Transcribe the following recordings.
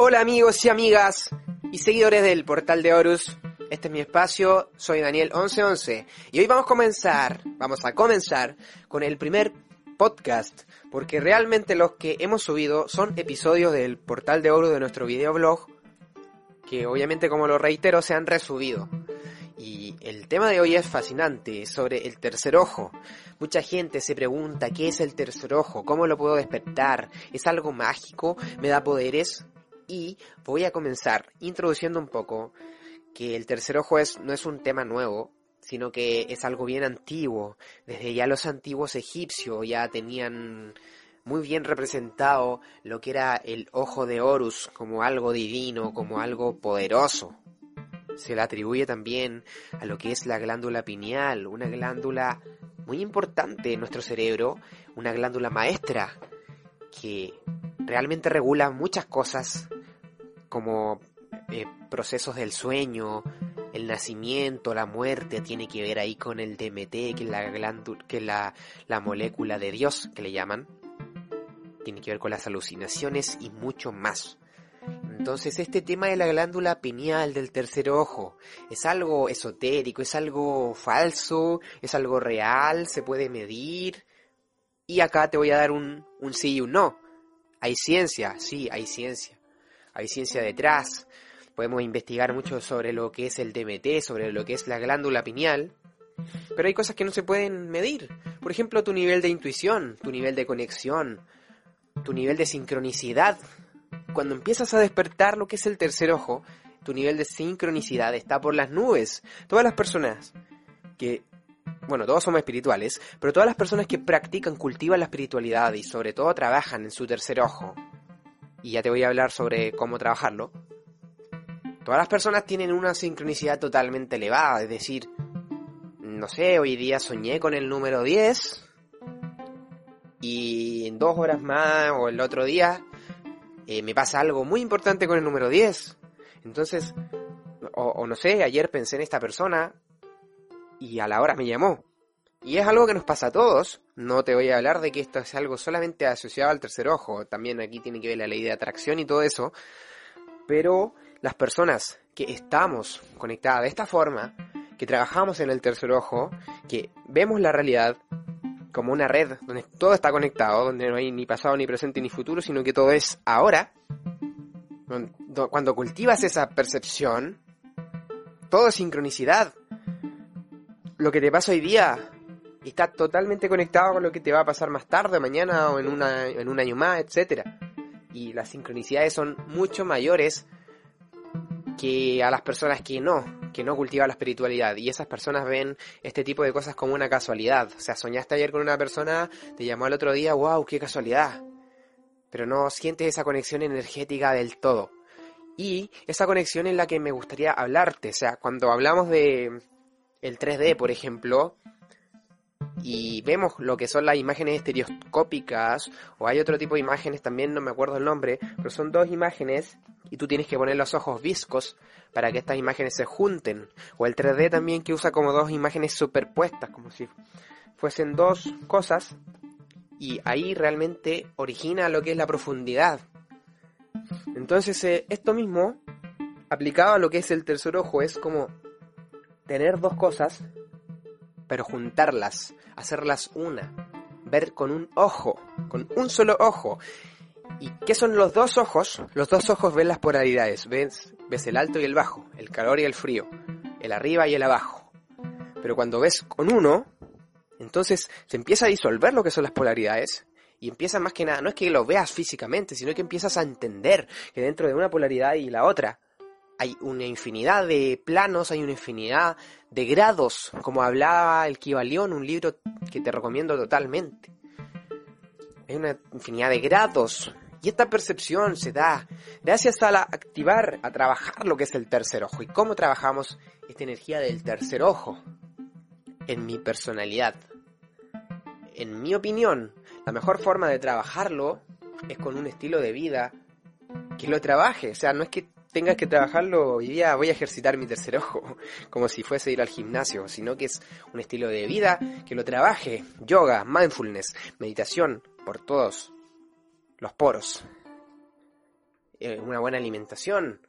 Hola amigos y amigas y seguidores del portal de Horus. Este es mi espacio, soy Daniel1111 y hoy vamos a comenzar, vamos a comenzar con el primer podcast, porque realmente los que hemos subido son episodios del portal de Horus de nuestro videoblog, que obviamente como lo reitero se han resubido. Y el tema de hoy es fascinante, sobre el tercer ojo. Mucha gente se pregunta qué es el tercer ojo, cómo lo puedo despertar, es algo mágico, me da poderes. Y voy a comenzar introduciendo un poco que el tercer ojo es, no es un tema nuevo, sino que es algo bien antiguo. Desde ya los antiguos egipcios ya tenían muy bien representado lo que era el ojo de Horus como algo divino, como algo poderoso se le atribuye también a lo que es la glándula pineal, una glándula muy importante en nuestro cerebro, una glándula maestra que realmente regula muchas cosas como eh, procesos del sueño, el nacimiento, la muerte, tiene que ver ahí con el DMT, que es la glándula, que la, la molécula de Dios que le llaman. Tiene que ver con las alucinaciones y mucho más. Entonces este tema de la glándula pineal del tercer ojo es algo esotérico, es algo falso, es algo real, se puede medir. Y acá te voy a dar un, un sí y un no. Hay ciencia, sí, hay ciencia. Hay ciencia detrás. Podemos investigar mucho sobre lo que es el DMT, sobre lo que es la glándula pineal. Pero hay cosas que no se pueden medir. Por ejemplo, tu nivel de intuición, tu nivel de conexión, tu nivel de sincronicidad cuando empiezas a despertar lo que es el tercer ojo, tu nivel de sincronicidad está por las nubes. Todas las personas que, bueno, todos somos espirituales, pero todas las personas que practican, cultivan la espiritualidad y sobre todo trabajan en su tercer ojo, y ya te voy a hablar sobre cómo trabajarlo, todas las personas tienen una sincronicidad totalmente elevada, es decir, no sé, hoy día soñé con el número 10 y en dos horas más o el otro día eh, me pasa algo muy importante con el número 10. Entonces, o, no sé, ayer pensé en esta persona y a la hora me llamó. Y es algo que nos pasa a todos. No te voy a hablar de que esto es algo solamente asociado al tercer ojo. También aquí tiene que ver la ley de atracción y todo eso. Pero las personas que estamos conectadas de esta forma, que trabajamos en el tercer ojo, que vemos la realidad, como una red donde todo está conectado, donde no hay ni pasado, ni presente, ni futuro, sino que todo es ahora, cuando cultivas esa percepción, todo es sincronicidad. Lo que te pasa hoy día está totalmente conectado con lo que te va a pasar más tarde, mañana o en, una, en un año más, etc. Y las sincronicidades son mucho mayores que a las personas que no, que no cultivan la espiritualidad. Y esas personas ven este tipo de cosas como una casualidad. O sea, soñaste ayer con una persona, te llamó al otro día, wow, qué casualidad. Pero no sientes esa conexión energética del todo. Y esa conexión en la que me gustaría hablarte. O sea, cuando hablamos de el 3D, por ejemplo, y vemos lo que son las imágenes estereoscópicas, o hay otro tipo de imágenes, también no me acuerdo el nombre, pero son dos imágenes y tú tienes que poner los ojos viscos para que estas imágenes se junten. O el 3D también que usa como dos imágenes superpuestas, como si fuesen dos cosas, y ahí realmente origina lo que es la profundidad. Entonces, eh, esto mismo, aplicado a lo que es el tercer ojo, es como tener dos cosas pero juntarlas, hacerlas una, ver con un ojo, con un solo ojo. ¿Y qué son los dos ojos? Los dos ojos ven las polaridades, ves, ves el alto y el bajo, el calor y el frío, el arriba y el abajo. Pero cuando ves con uno, entonces se empieza a disolver lo que son las polaridades y empieza más que nada, no es que lo veas físicamente, sino que empiezas a entender que dentro de una polaridad y la otra hay una infinidad de planos, hay una infinidad de grados, como hablaba el Kibalión, un libro que te recomiendo totalmente. Hay una infinidad de grados. Y esta percepción se da gracias a la activar, a trabajar lo que es el tercer ojo. ¿Y cómo trabajamos esta energía del tercer ojo? En mi personalidad. En mi opinión, la mejor forma de trabajarlo es con un estilo de vida que lo trabaje. O sea, no es que tengas que trabajarlo, hoy día voy a ejercitar mi tercer ojo, como si fuese ir al gimnasio, sino que es un estilo de vida que lo trabaje, yoga, mindfulness, meditación, por todos los poros. eh, una buena alimentación,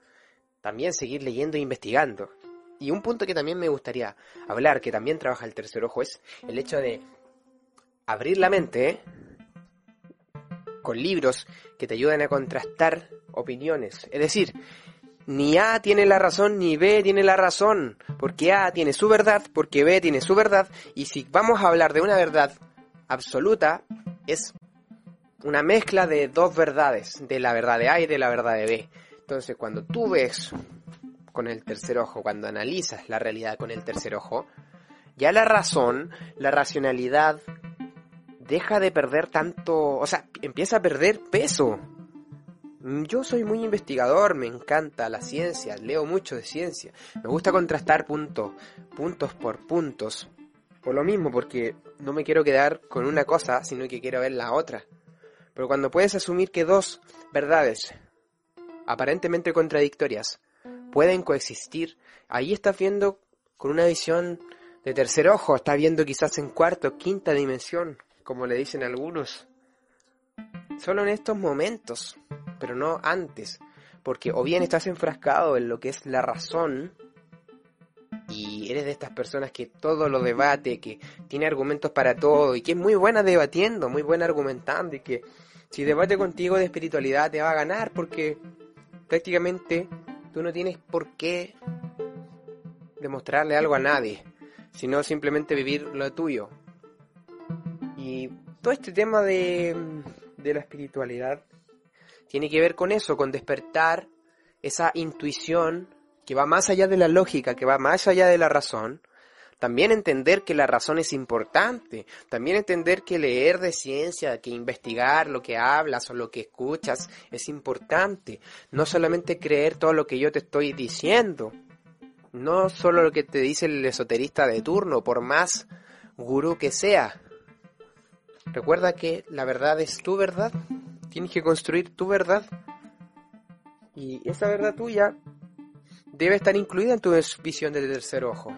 también seguir leyendo e investigando. Y un punto que también me gustaría hablar, que también trabaja el tercer ojo, es el hecho de abrir la mente con libros que te ayuden a contrastar opiniones. Es decir, ni A tiene la razón ni B tiene la razón, porque A tiene su verdad, porque B tiene su verdad, y si vamos a hablar de una verdad absoluta, es una mezcla de dos verdades, de la verdad de A y de la verdad de B. Entonces, cuando tú ves con el tercer ojo, cuando analizas la realidad con el tercer ojo, ya la razón, la racionalidad, deja de perder tanto, o sea, empieza a perder peso. Yo soy muy investigador, me encanta la ciencia, leo mucho de ciencia, me gusta contrastar puntos, puntos por puntos. Por lo mismo, porque no me quiero quedar con una cosa, sino que quiero ver la otra. Pero cuando puedes asumir que dos verdades, aparentemente contradictorias, pueden coexistir, ahí estás viendo con una visión de tercer ojo, estás viendo quizás en cuarto, quinta dimensión, como le dicen algunos. Solo en estos momentos, pero no antes, porque o bien estás enfrascado en lo que es la razón, y eres de estas personas que todo lo debate, que tiene argumentos para todo y que es muy buena debatiendo, muy buena argumentando y que si debate contigo de espiritualidad te va a ganar porque prácticamente tú no tienes por qué demostrarle algo a nadie, sino simplemente vivir lo tuyo. Y todo este tema de, de la espiritualidad tiene que ver con eso, con despertar esa intuición que va más allá de la lógica, que va más allá de la razón, también entender que la razón es importante, también entender que leer de ciencia, que investigar lo que hablas o lo que escuchas es importante, no solamente creer todo lo que yo te estoy diciendo, no solo lo que te dice el esoterista de turno, por más gurú que sea. Recuerda que la verdad es tu verdad, tienes que construir tu verdad y esa verdad tuya debe estar incluida en tu visión de tercer ojo.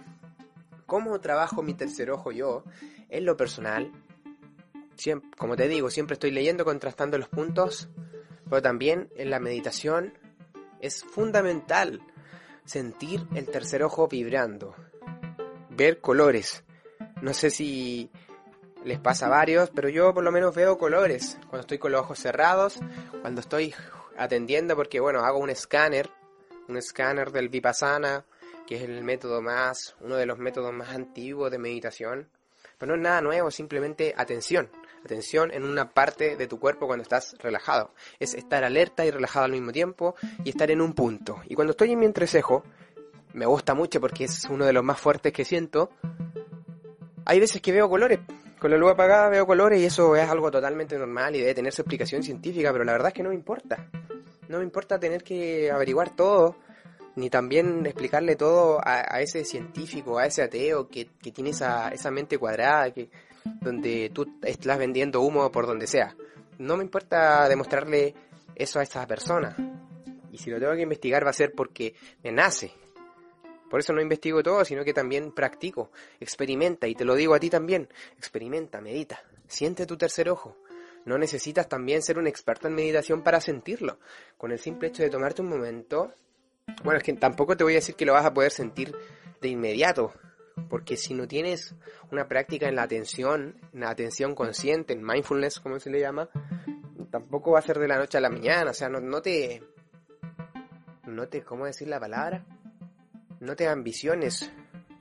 ¿Cómo trabajo mi tercer ojo yo? En lo personal, como te digo, siempre estoy leyendo, contrastando los puntos, pero también en la meditación es fundamental sentir el tercer ojo vibrando, ver colores. No sé si les pasa a varios, pero yo por lo menos veo colores cuando estoy con los ojos cerrados, cuando estoy atendiendo, porque bueno, hago un escáner un escáner del Vipassana, que es el método más, uno de los métodos más antiguos de meditación. Pero no es nada nuevo, simplemente atención. Atención en una parte de tu cuerpo cuando estás relajado. Es estar alerta y relajado al mismo tiempo y estar en un punto. Y cuando estoy en mi entrecejo, me gusta mucho porque es uno de los más fuertes que siento. Hay veces que veo colores. Con la luz apagada veo colores y eso es algo totalmente normal y debe tener su explicación científica, pero la verdad es que no me importa. No me importa tener que averiguar todo, ni también explicarle todo a, ese científico, a ese ateo que, tiene esa, esa mente cuadrada, que, donde tú estás vendiendo humo por donde sea. No me importa demostrarle eso a esa persona. Y si lo tengo que investigar va a ser porque me nace. Por eso no investigo todo, sino que también practico, experimenta, y te lo digo a ti también, experimenta, medita, siente tu tercer ojo, no necesitas también ser un experto en meditación para sentirlo. Con el simple hecho de tomarte un momento, bueno, es que tampoco te voy a decir que lo vas a poder sentir de inmediato, porque si no tienes una práctica en la atención, en la atención consciente, en mindfulness, como se le llama, tampoco va a ser de la noche a la mañana, o sea, no, no te... No te, ¿cómo decir la palabra? No te ambiciones,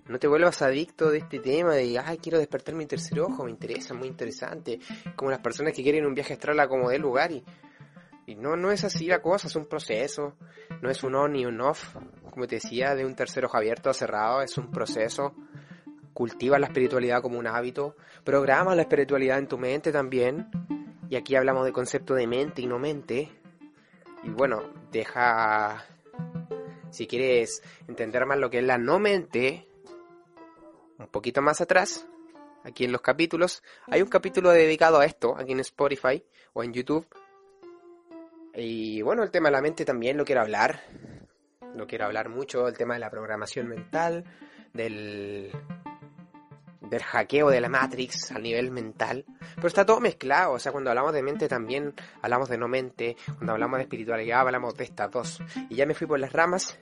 no te vuelvas adicto de este tema de, ay, quiero despertar mi tercer ojo, me interesa, muy interesante. Como las personas que quieren un viaje astral a como del lugar y, y no, no es así la cosa, es un proceso, no es un on y un off, como te decía, de un tercer ojo abierto o cerrado, es un proceso. Cultiva la espiritualidad como un hábito, programa la espiritualidad en tu mente también, y aquí hablamos de concepto de mente y no mente, y bueno, deja, si quieres entender más lo que es la no mente, un poquito más atrás, aquí en los capítulos, hay un capítulo dedicado a esto, aquí en Spotify o en YouTube. Y bueno, el tema de la mente también lo quiero hablar. Lo quiero hablar mucho, el tema de la programación mental, del, del hackeo de la Matrix al nivel mental, pero está todo mezclado, o sea, cuando hablamos de mente también hablamos de no mente, cuando hablamos de espiritualidad hablamos de estas dos. Y ya me fui por las ramas.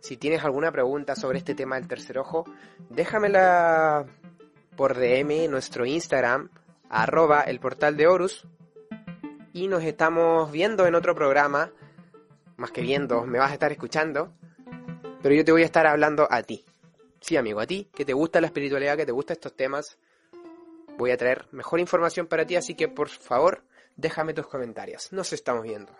Si tienes alguna pregunta sobre este tema del tercer ojo, déjamela por DM nuestro Instagram, arroba el portal de Horus, y nos estamos viendo en otro programa, más que viendo, me vas a estar escuchando, pero yo te voy a estar hablando a ti. Sí, amigo, a ti, que te gusta la espiritualidad, que te gustan estos temas, voy a traer mejor información para ti, así que por favor, déjame tus comentarios. Nos estamos viendo.